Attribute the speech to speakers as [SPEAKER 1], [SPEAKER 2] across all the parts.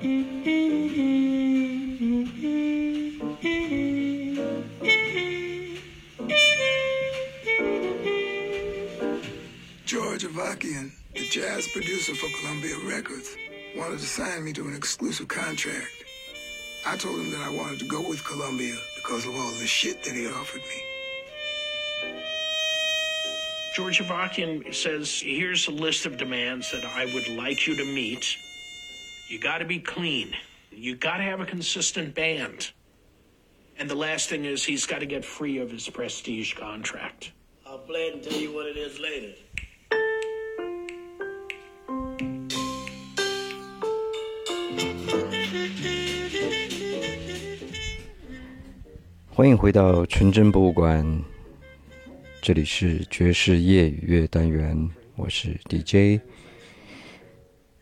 [SPEAKER 1] George Avakian, the jazz producer for Columbia Records, wanted to sign me to an exclusive contract. I told him that I wanted to go with Columbia because of all the shit that he offered me.
[SPEAKER 2] George Avakian says, here's a list of demands that I would like you to meet. You got to be clean. You got to have a consistent band. And the last thing is he's got to get free of his prestige contract.
[SPEAKER 3] I'll play it and tell you what it is later.
[SPEAKER 4] 欢迎回到纯真博物馆，这里是爵士夜与乐单元，我是 DJ。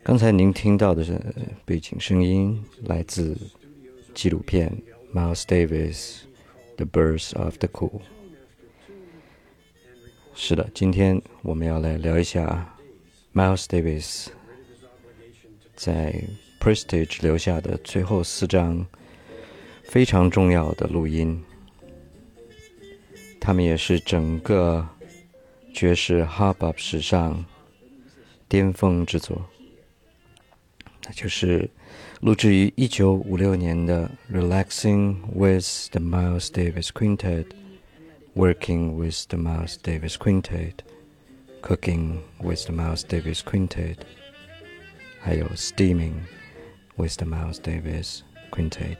[SPEAKER 4] 刚才您听到的是背景声音，来自纪录片《Miles Davis: The Birth of the Cool》。是的，今天我们要来聊一下 Miles Davis 在 Prestige 留下的最后四张。非常重要的录音，他们也是整个爵士 Hop Up 史上巅峰之作，那就是录制于一九五六年的《Relaxing with the Miles Davis Quintet》，《Working with the Miles Davis Quintet》，《Cooking with the Miles Davis Quintet》，还有《Steaming with the Miles Davis Quintet》。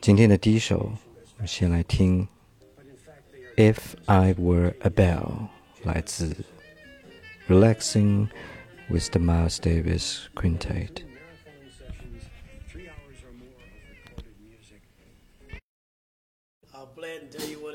[SPEAKER 4] 今天的第一首，我们先来听《If I Were a Bell》，来自《Relaxing With the Miles Davis
[SPEAKER 3] Quintet》。I'll and tell you what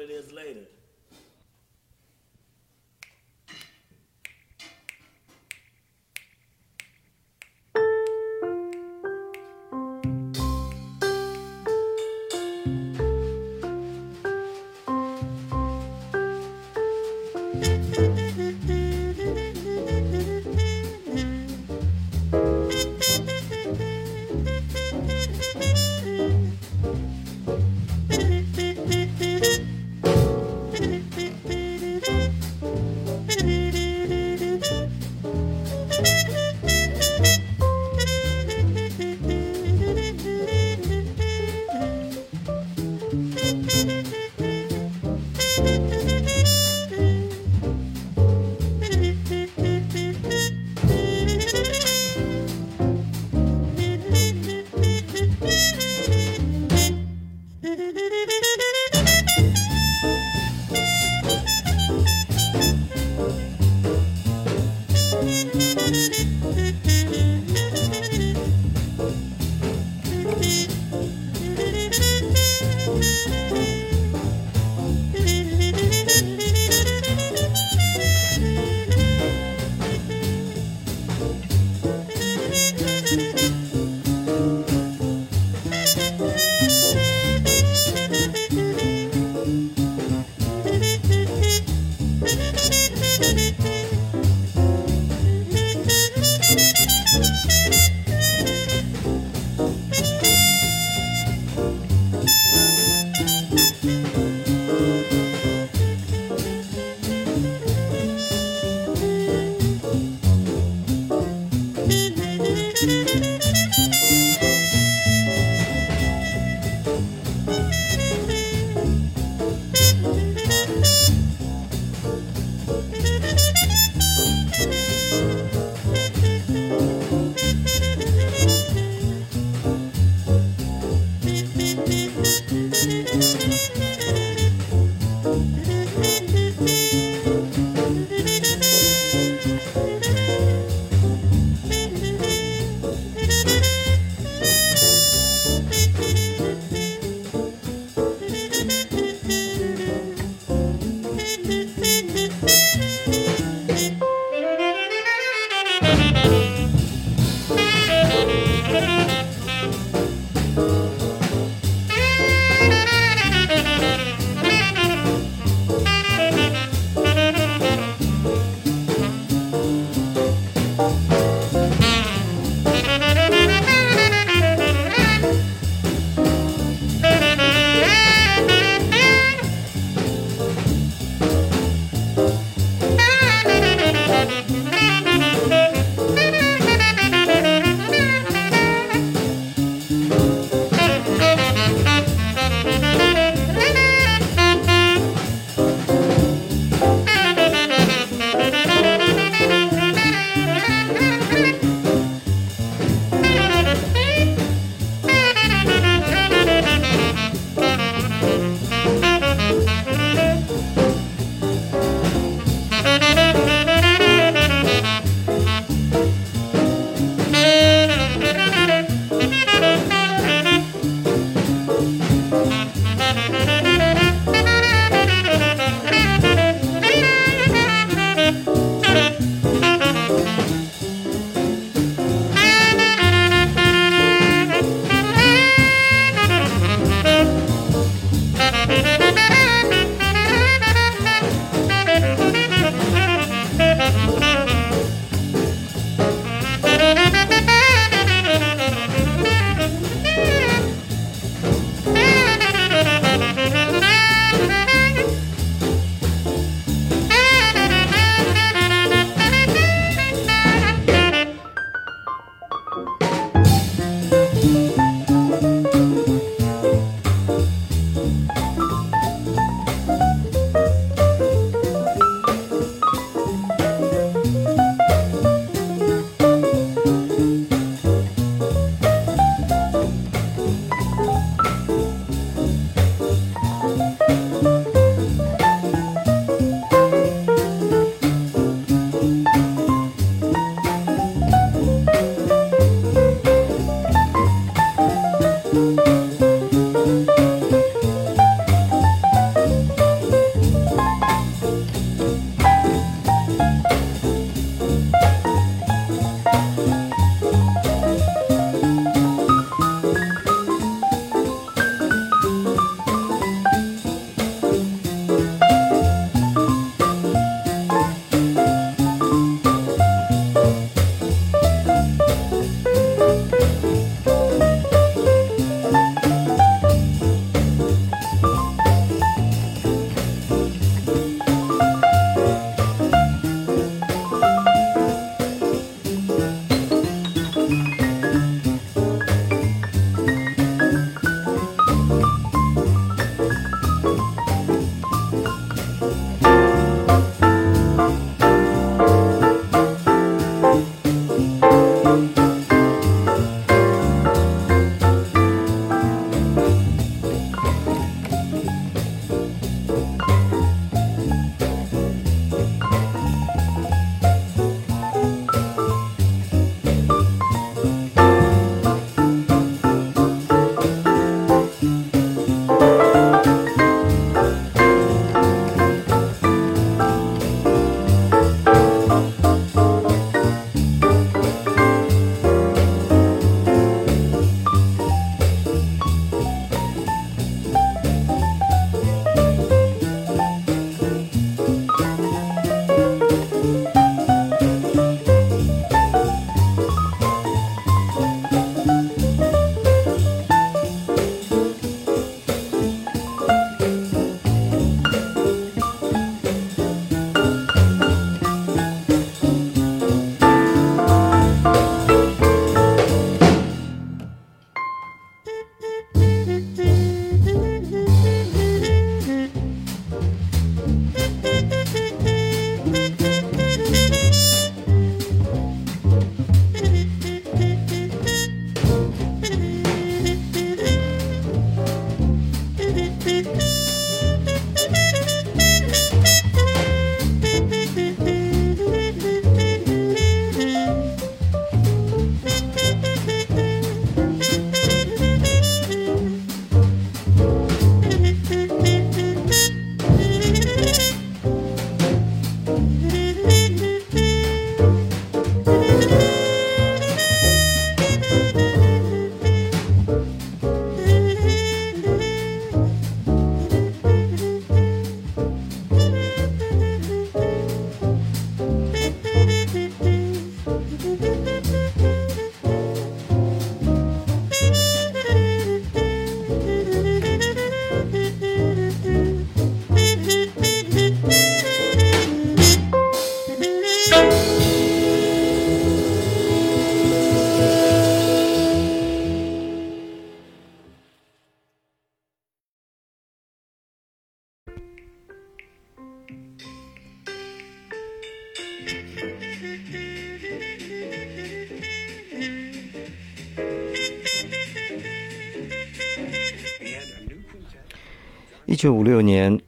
[SPEAKER 4] 1956年，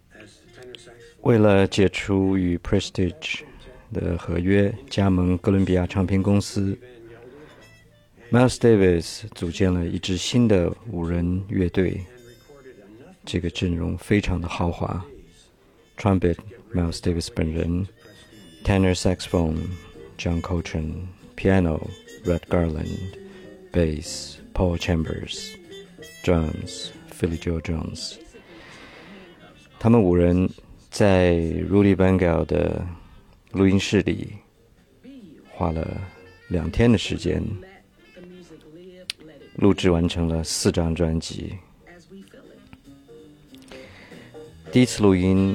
[SPEAKER 4] 为了解除与 Prestige 的合约，加盟哥伦比亚唱片公司，Miles Davis 组建了一支新的五人乐队。这个阵容非常的豪华：trumpet Miles Davis 本人，tanner saxophone John Coltrane，piano Red Garland，bass Paul Chambers，drums Philly Joe Jones。他们五人在 Rudy Bangel 的录音室里花了两天的时间，录制完成了四张专辑。第一次录音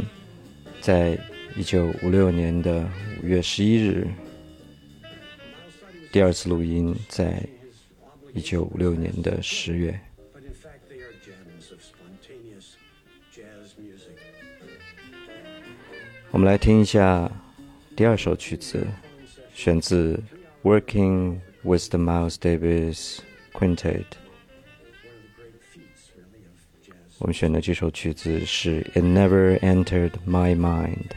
[SPEAKER 4] 在一九五六年的五月十一日，第二次录音在一九五六年的十月。我们来听一下第二首曲子，选自《Working with the Miles Davis Quintet》。我们选的这首曲子是《It Never Entered My Mind》。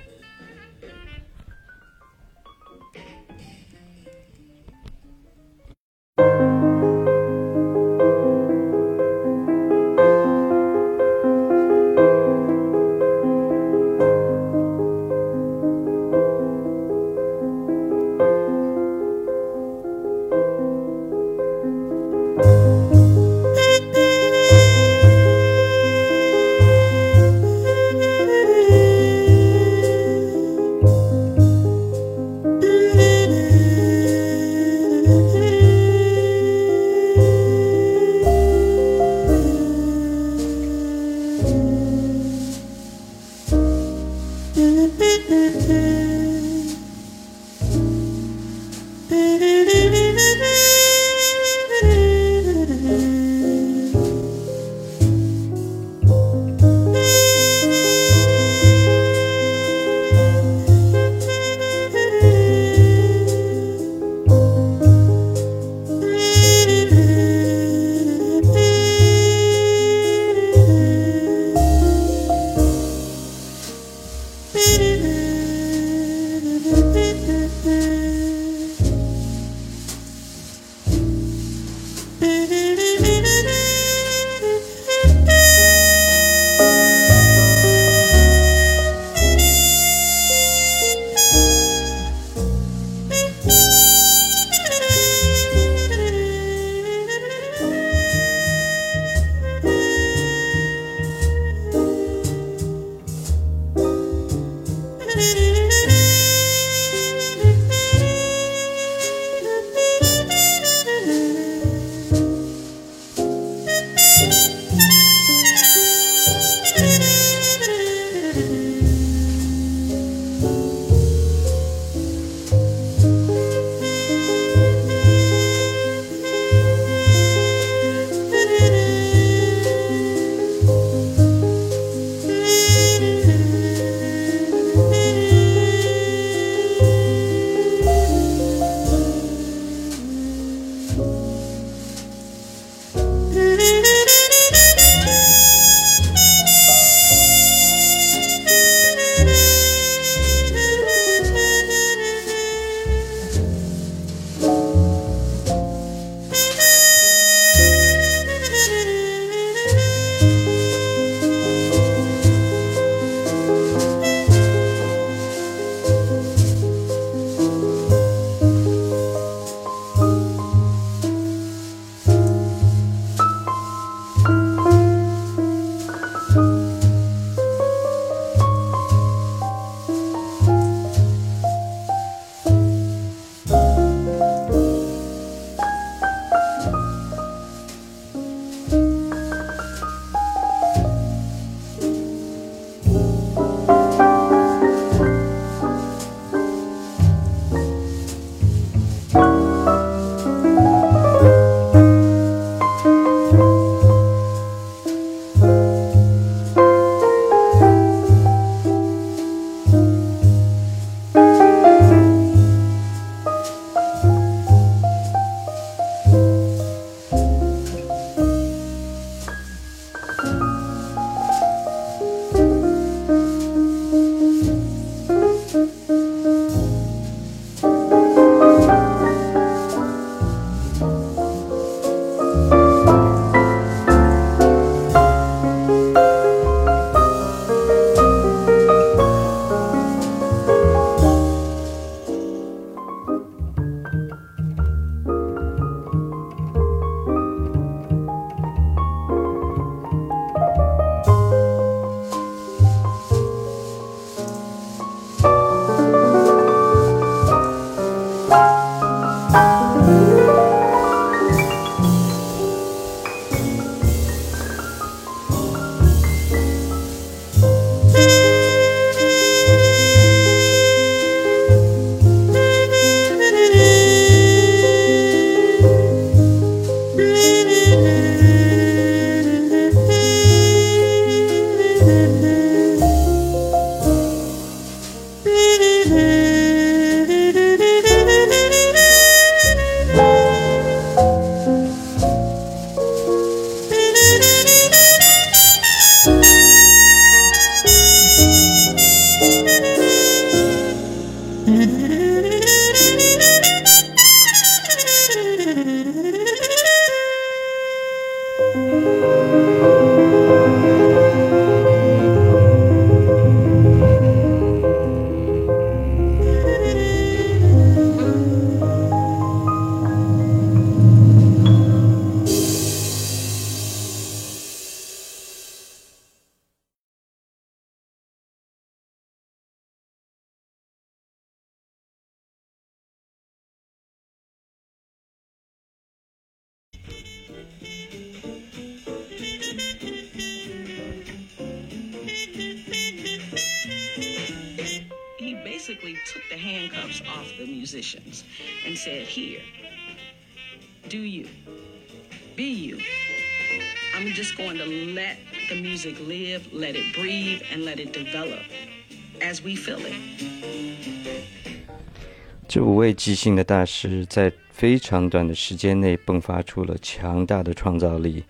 [SPEAKER 4] 这五位即兴的大师在非常短的时间内迸发出了强大的创造力，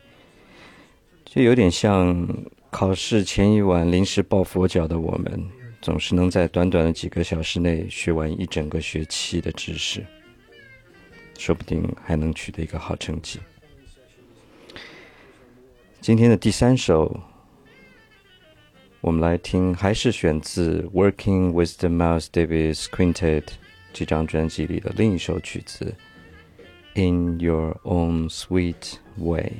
[SPEAKER 4] 就有点像考试前一晚临时抱佛脚的我们，总是能在短短的几个小时内学完一整个学期的知识，说不定还能取得一个好成绩。今天的第三首，我们来听，还是选自《Working with the Miles Davis Quintet》这张专辑里的另一首曲子，《In Your Own Sweet Way》。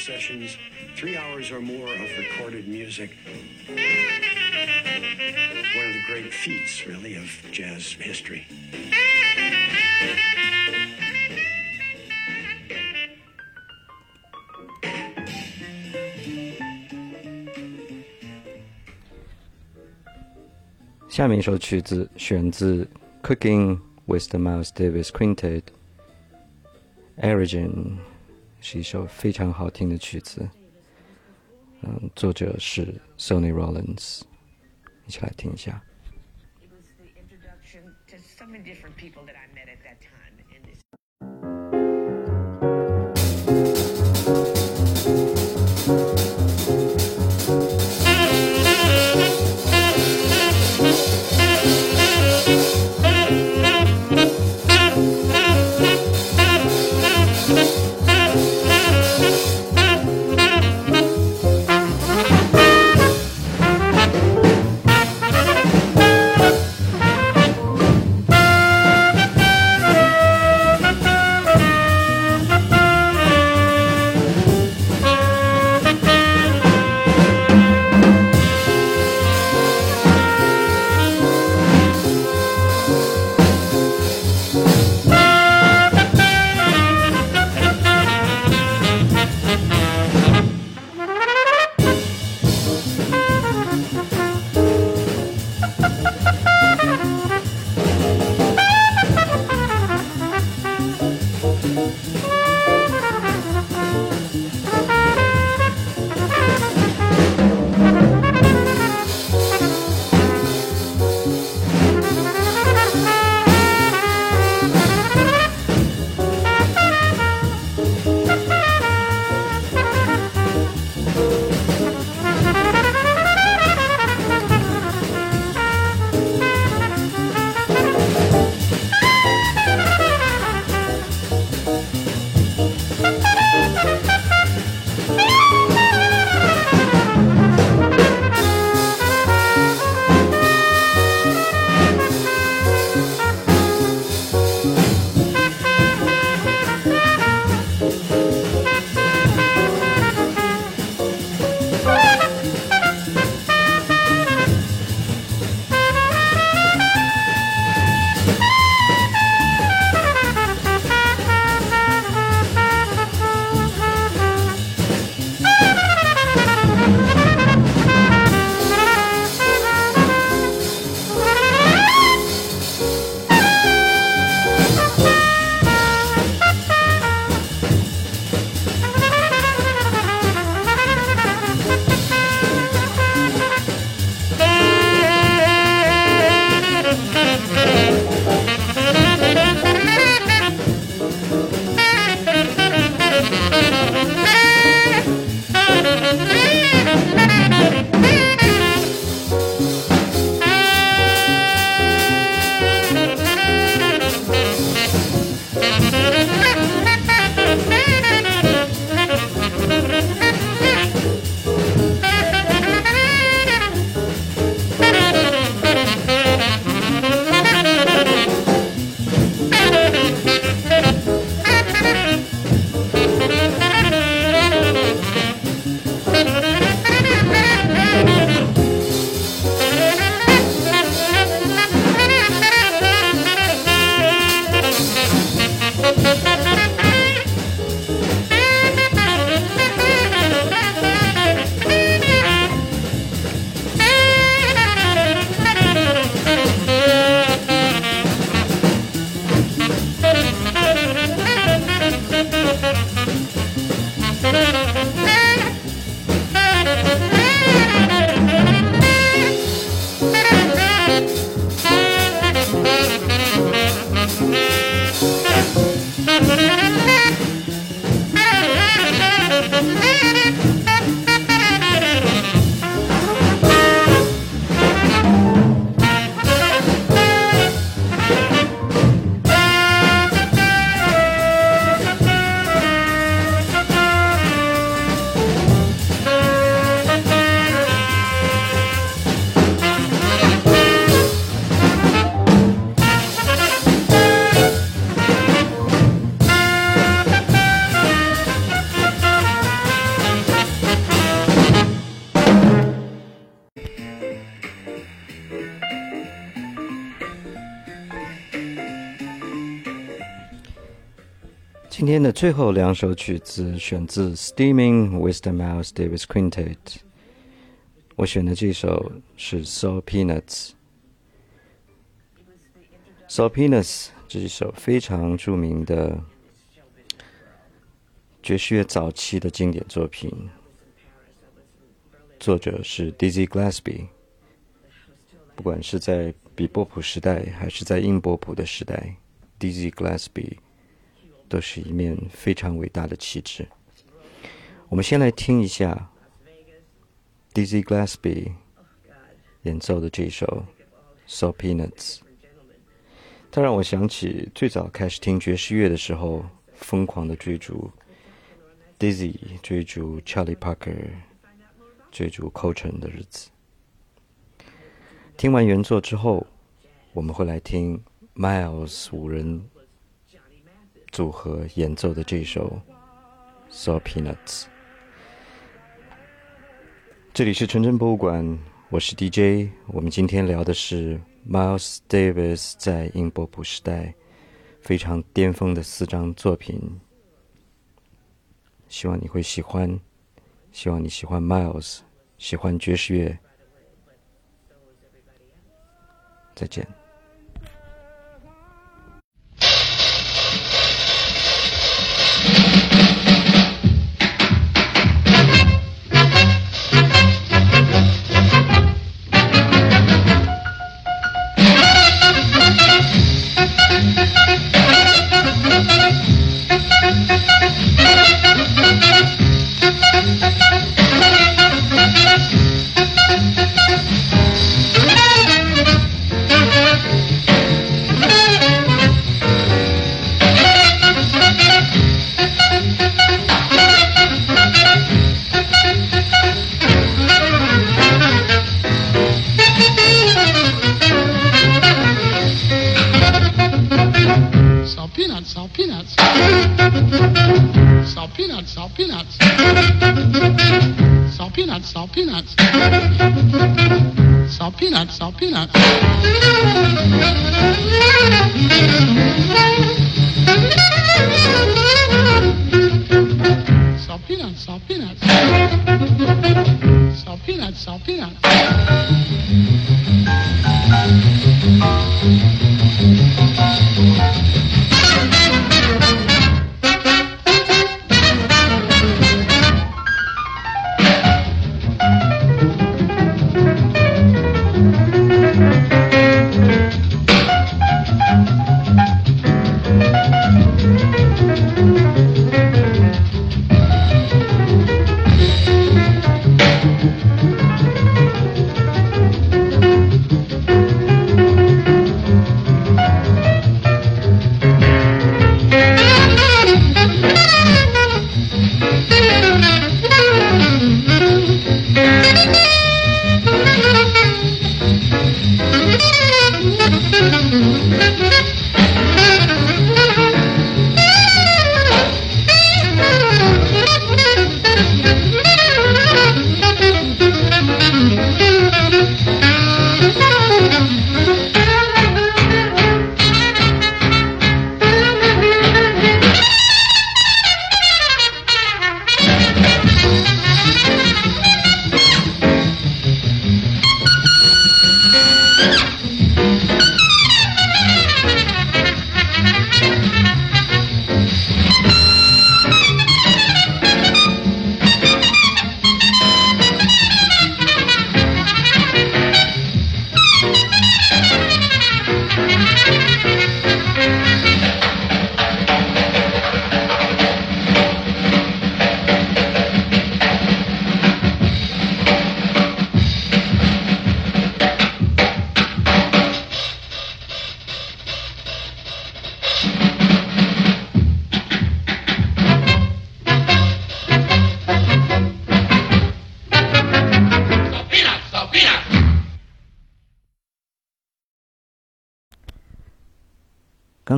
[SPEAKER 5] sessions, three hours or more of recorded music. One of the great feats, really, of jazz history.
[SPEAKER 4] Cooking with the Miles Davis Quintet, Origin 是一首非常好听的曲子。嗯，作者是 Sony Rollins，一起来听一下。今天的最后两首曲子选自《Steaming with the Miles Davis Quintet》，我选的这首是《Soul Peanuts》。《Soul Peanuts》这一首非常著名的爵士乐早期的经典作品，作者是 Dizzy Gillespie。不管是在比波普时代，还是在英波普的时代，Dizzy Gillespie。都是一面非常伟大的旗帜。我们先来听一下 Dizzy Gillespie 演奏的这首《So Peanuts》，它让我想起最早开始听爵士乐的时候，疯狂的追逐 Dizzy、追逐 Charlie Parker、追逐 Coltrane 的日子。听完原作之后，我们会来听 Miles 五人。组合演奏的这首《Soul Peanuts》。这里是纯真博物馆，我是 DJ。我们今天聊的是 Miles Davis 在英波普时代非常巅峰的四张作品。希望你会喜欢，希望你喜欢 Miles，喜欢爵士乐。再见。peanuts. Saw peanuts, saw peanuts.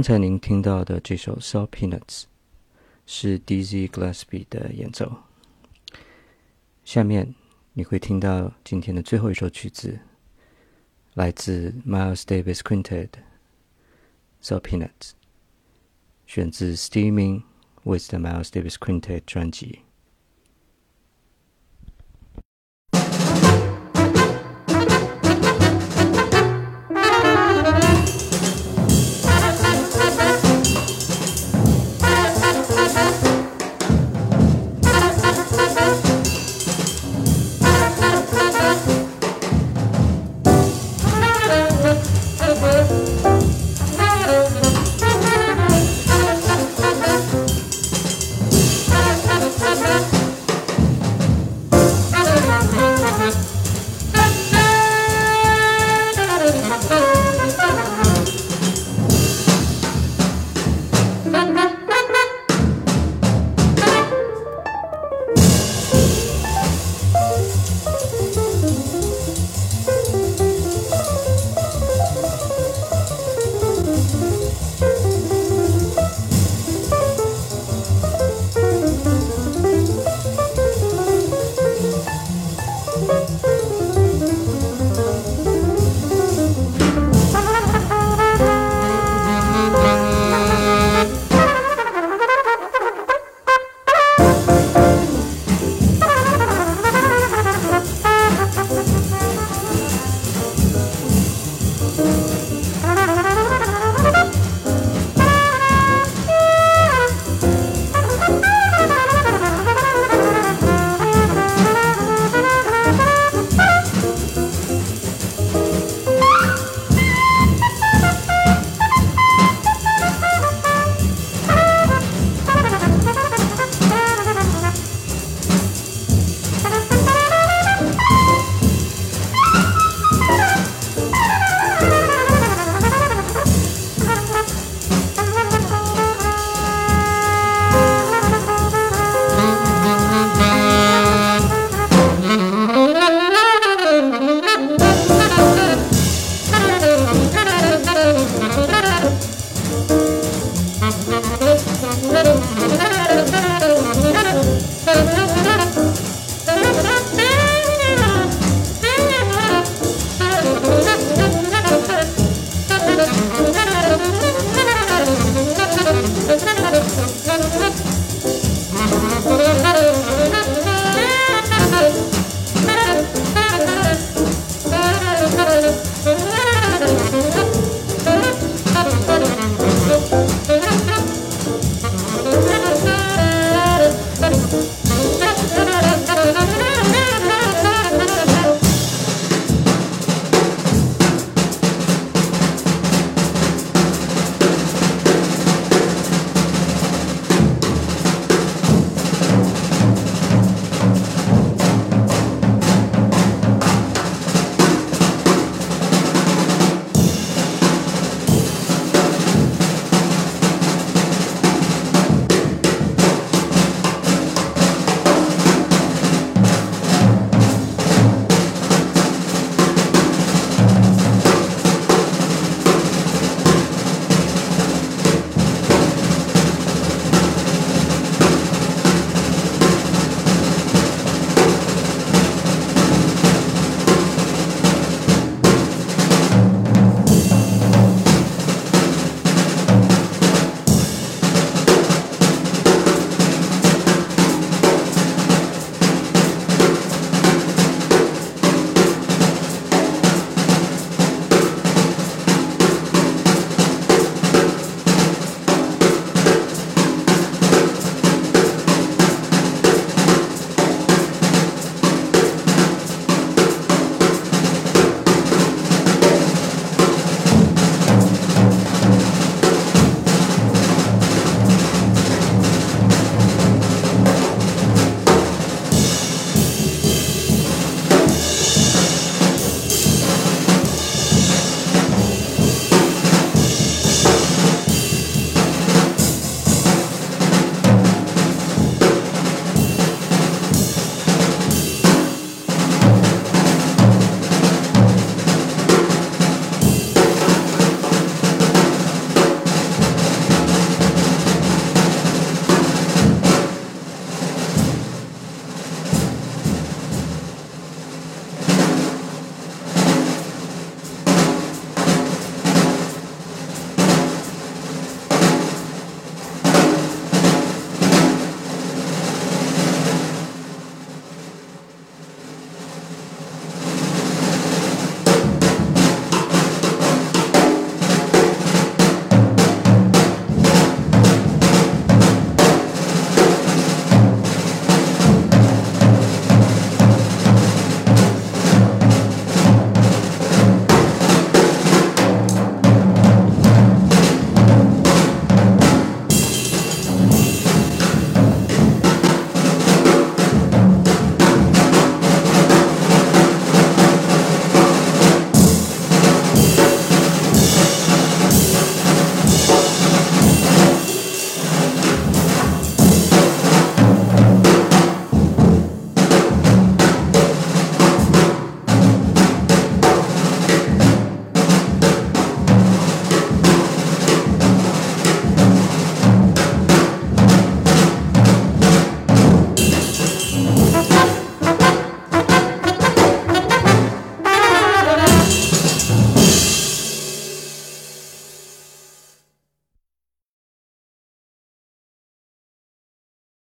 [SPEAKER 4] 刚才您听到的这首《Soul Peanuts》是 Dizzy Gillespie 的演奏。下面你会听到今天的最后一首曲子，来自 Miles Davis Quintet，《Soul Peanuts》，选自《Steaming with the Miles Davis Quintet 专辑。